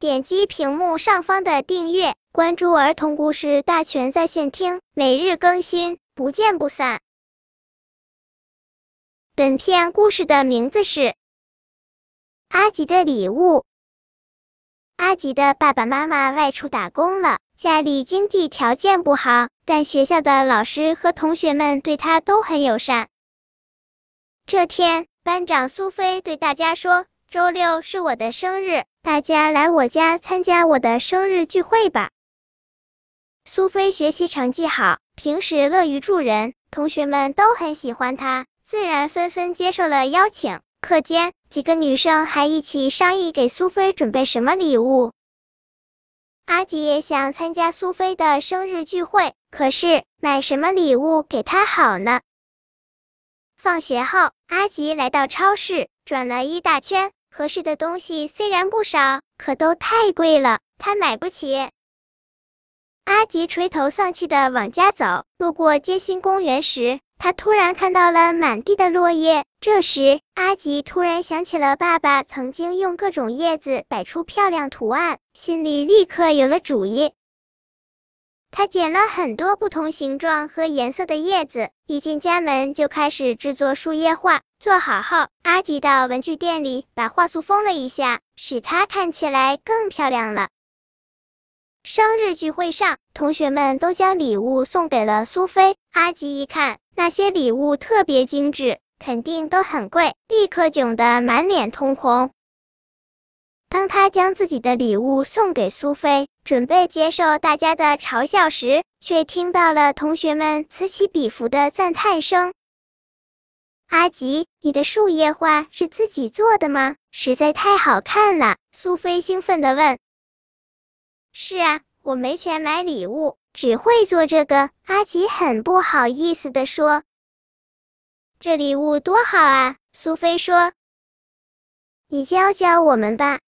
点击屏幕上方的订阅，关注儿童故事大全在线听，每日更新，不见不散。本片故事的名字是《阿吉的礼物》。阿吉的爸爸妈妈外出打工了，家里经济条件不好，但学校的老师和同学们对他都很友善。这天，班长苏菲对大家说：“周六是我的生日，大家来我家参加我的生日聚会吧。”苏菲学习成绩好，平时乐于助人，同学们都很喜欢她，自然纷纷接受了邀请。课间，几个女生还一起商议给苏菲准备什么礼物。阿吉也想参加苏菲的生日聚会，可是买什么礼物给她好呢？放学后，阿吉来到超市，转了一大圈，合适的东西虽然不少，可都太贵了，他买不起。阿吉垂头丧气的往家走，路过街心公园时。他突然看到了满地的落叶，这时阿吉突然想起了爸爸曾经用各种叶子摆出漂亮图案，心里立刻有了主意。他捡了很多不同形状和颜色的叶子，一进家门就开始制作树叶画。做好后，阿吉到文具店里把画素封了一下，使它看起来更漂亮了。生日聚会上，同学们都将礼物送给了苏菲。阿吉一看。那些礼物特别精致，肯定都很贵，立刻窘得满脸通红。当他将自己的礼物送给苏菲，准备接受大家的嘲笑时，却听到了同学们此起彼伏的赞叹声。阿吉，你的树叶画是自己做的吗？实在太好看了！苏菲兴奋的问。是啊，我没钱买礼物。只会做这个，阿吉很不好意思的说：“这礼物多好啊！”苏菲说：“你教教我们吧。”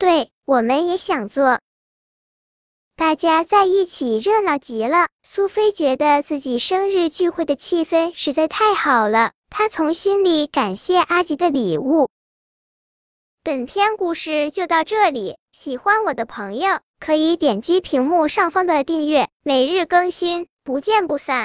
对，我们也想做。大家在一起热闹极了。苏菲觉得自己生日聚会的气氛实在太好了，她从心里感谢阿吉的礼物。本篇故事就到这里，喜欢我的朋友。可以点击屏幕上方的订阅，每日更新，不见不散。